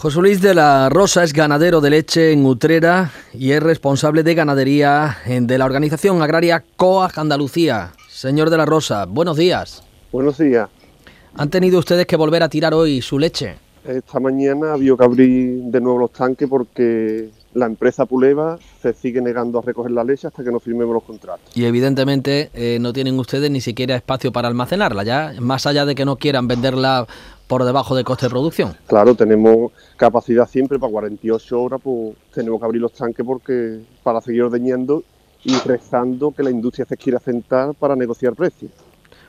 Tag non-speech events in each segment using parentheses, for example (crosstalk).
José Luis de la Rosa es ganadero de leche en Utrera y es responsable de ganadería de la organización agraria COAG Andalucía. Señor de la Rosa, buenos días. Buenos días. ¿Han tenido ustedes que volver a tirar hoy su leche? Esta mañana había que abrir de nuevo los tanques porque la empresa Puleva se sigue negando a recoger la leche hasta que no firmemos los contratos. Y evidentemente eh, no tienen ustedes ni siquiera espacio para almacenarla, ya más allá de que no quieran venderla por debajo de coste de producción. Claro, tenemos capacidad siempre para 48 horas, pues tenemos que abrir los tanques porque para seguir ordeñando y rezando que la industria se quiera sentar para negociar precios.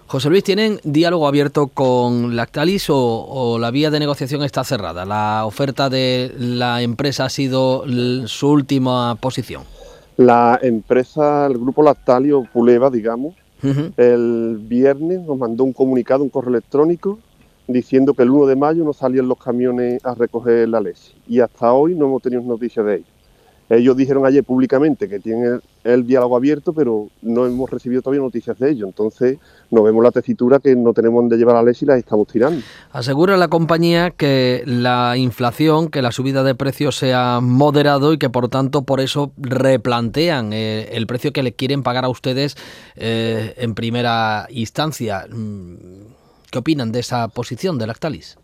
José Luis, ¿tienen diálogo abierto con Lactalis o, o, la vía de negociación está cerrada? ¿La oferta de la empresa ha sido su última posición? La empresa, el grupo Lactalis o Puleva, digamos, uh -huh. el viernes nos mandó un comunicado, un correo electrónico, diciendo que el 1 de mayo no salían los camiones a recoger la leche. Y hasta hoy no hemos tenido noticias de ellos. Ellos dijeron ayer públicamente que tienen el, diálogo abierto, pero no hemos recibido todavía noticias de ellos. Entonces, nos vemos la tesitura que no tenemos dónde llevar la leche y la estamos tirando. Asegura la compañía que la inflación, que la subida de precios se ha moderado y que, por tanto, por eso replantean eh, el precio que le quieren pagar a ustedes eh, en primera instancia. ¿Qué opinan de esa posición de Lactalis?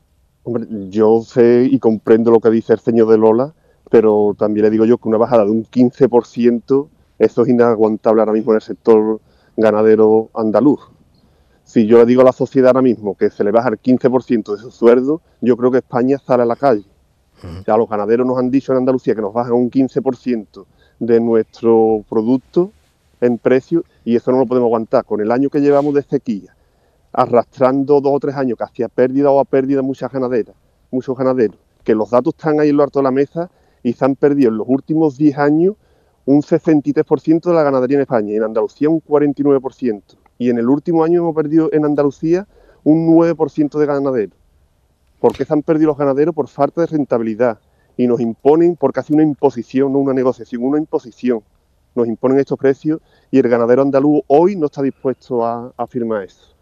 Hombre, yo sé y comprendo lo que dice el señor de Lola, pero también le digo yo que una bajada de un 15%, eso es inaguantable ahora mismo en el sector ganadero andaluz. Si yo le digo a la sociedad ahora mismo que se le baja el 15% de su sueldo, yo creo que España sale a la calle. Uh -huh. Ya los ganaderos nos han dicho en Andalucía que nos bajan un 15% de nuestro producto en precio y eso no lo podemos aguantar. Con el año que llevamos de sequía, arrastrando dos o tres años que hacía pérdida o a pérdida muchas ganaderas, muchos ganaderos, que los datos están ahí en lo alto de la mesa y se han perdido en los últimos 10 años un 63% de la ganadería en España y en Andalucía un 49%. Y en el último año hemos perdido en Andalucía un 9% de ganaderos. ¿Por qué se han perdido los ganaderos? Por falta de rentabilidad. Y nos imponen, porque hace una imposición, no una negociación, una imposición. Nos imponen estos precios y el ganadero andaluz hoy no está dispuesto a firmar eso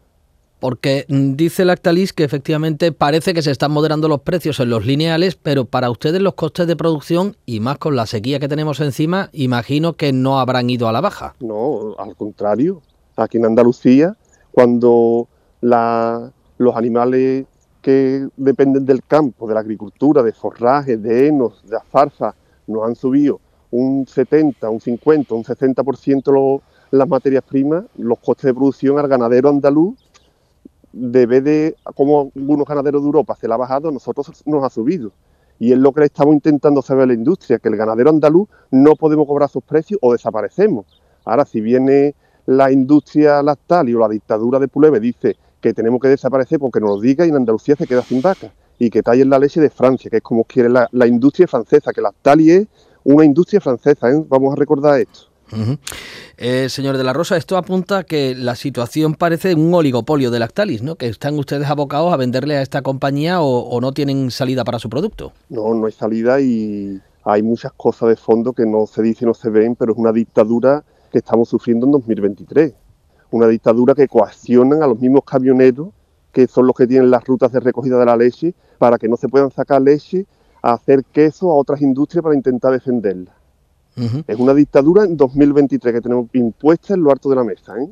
porque dice Lactalis que efectivamente parece que se están moderando los precios en los lineales, pero para ustedes los costes de producción y más con la sequía que tenemos encima, imagino que no habrán ido a la baja. No, al contrario. Aquí en Andalucía, cuando la, los animales que dependen del campo, de la agricultura, de forraje, de henos, de alfalfa, nos han subido un 70, un 50, un 60% lo, las materias primas, los costes de producción al ganadero andaluz debe de, como algunos ganaderos de Europa se la ha bajado, nosotros nos ha subido. Y es lo que le estamos intentando saber a la industria, que el ganadero andaluz no podemos cobrar sus precios o desaparecemos. Ahora, si viene la industria lactal o la dictadura de Puleve dice que tenemos que desaparecer porque nos lo diga y en Andalucía se queda sin vaca y que tallen la leche de Francia, que es como quiere la, industria francesa, que Lactali es una industria francesa, ¿eh? vamos a recordar esto. Eh, señor de la Rosa, esto apunta que la situación parece un oligopolio de Lactalis, ¿no? Que están ustedes abocados a venderle a esta compañía o, o, no tienen salida para su producto. No, no hay salida y hay muchas cosas de fondo que no se dicen, no se ven, pero es una dictadura que estamos sufriendo en 2023. Una dictadura que coaccionan a los mismos camioneros, que son los que tienen las rutas de recogida de la leche, para que no se puedan sacar leche a hacer queso a otras industrias para intentar defenderla. Uh -huh. Es una dictadura en 2023 que tenemos impuesta en lo alto de la mesa. ¿eh?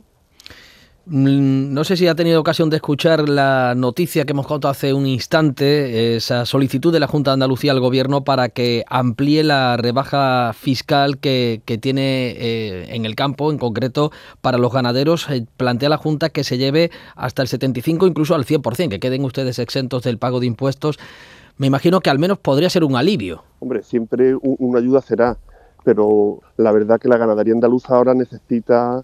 No sé si ha tenido ocasión de escuchar la noticia que hemos contado hace un instante, esa solicitud de la Junta de Andalucía al Gobierno para que amplíe la rebaja fiscal que, que tiene eh, en el campo, en concreto para los ganaderos. Eh, plantea la Junta que se lleve hasta el 75, incluso al 100%, que queden ustedes exentos del pago de impuestos. Me imagino que al menos podría ser un alivio. Hombre, siempre una ayuda será, pero la verdad que la ganadería andaluza ahora necesita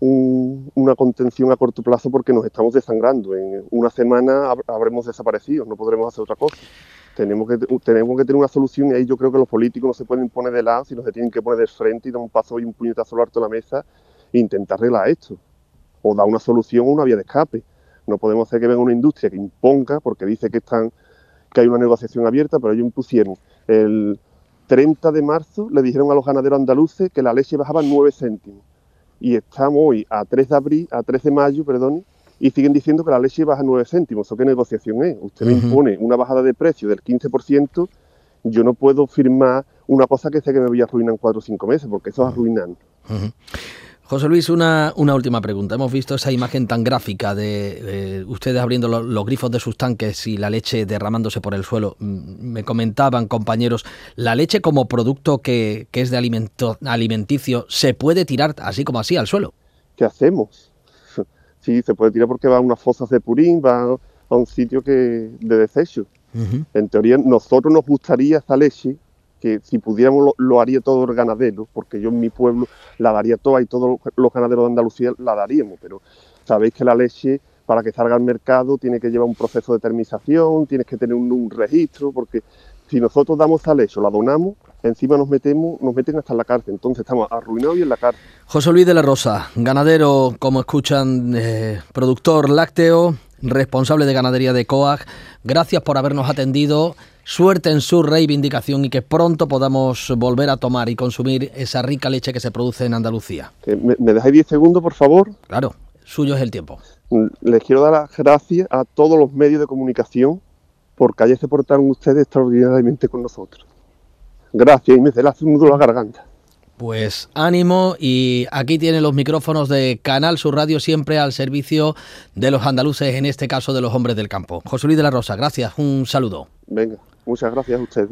un, una contención a corto plazo porque nos estamos desangrando. En una semana habremos desaparecido, no podremos hacer otra cosa. Tenemos que, tenemos que tener una solución y ahí yo creo que los políticos no se pueden poner de lado, sino se tienen que poner de frente y dar un paso y un puñetazo al alto de la mesa e intentar arreglar esto. O dar una solución o una vía de escape. No podemos hacer que venga una industria que imponga, porque dice que, están, que hay una negociación abierta, pero ellos impusieron el 30 de marzo, le dijeron a los ganaderos andaluces que la leche bajaba 9 céntimos y estamos hoy a 3 de abril, a 3 de mayo, perdón, y siguen diciendo que la leche baja 9 céntimos. ¿Eso qué negociación es? Usted me impone una bajada de precio del 15%, yo no puedo firmar una cosa que sé que me voy a arruinar en 4 o 5 meses, porque eso es arruinar. José Luis, una, una, última pregunta. Hemos visto esa imagen tan gráfica de ustedes abriendo los grifos de sus tanques y la leche derramándose por el suelo. Mm, me comentaban compañeros, ¿la leche como producto que, que es de alimento, alimenticio se puede tirar así como así al suelo? ¿Qué hacemos? (laughs) Sí, se puede tirar porque va a unas fosas de purín, va a un sitio que de desecho. En teoría, nosotros nos gustaría esa leche que si pudiéramos lo, haría todo el ganadero, porque yo en mi pueblo la daría toda y todos los ganaderos de Andalucía la daríamos, pero sabéis que la leche para que salga al mercado tiene que llevar un proceso de termización, tienes que tener un, registro, porque si nosotros damos esa leche o la donamos, encima nos metemos, nos meten hasta en la cárcel, entonces estamos arruinados y en la cárcel. José Luis de la Rosa, ganadero, como escuchan, eh, productor lácteo, responsable de ganadería de COAG, gracias por habernos atendido suerte en su reivindicación y que pronto podamos volver a tomar y consumir esa rica leche que se produce en Andalucía. ¿Me, me dejáis 10 segundos, por favor? Claro, suyo es el tiempo. Mm, les quiero dar las gracias a todos los medios de comunicación porque ayer se portaron ustedes extraordinariamente con nosotros. Gracias y me hace un nudo la garganta. Pues ánimo y aquí tienen los micrófonos de Canal Sur Radio siempre al servicio de los andaluces, en este caso de los hombres del campo. José Luis de la Rosa, gracias, un saludo. Venga. Muchas gracias a ustedes.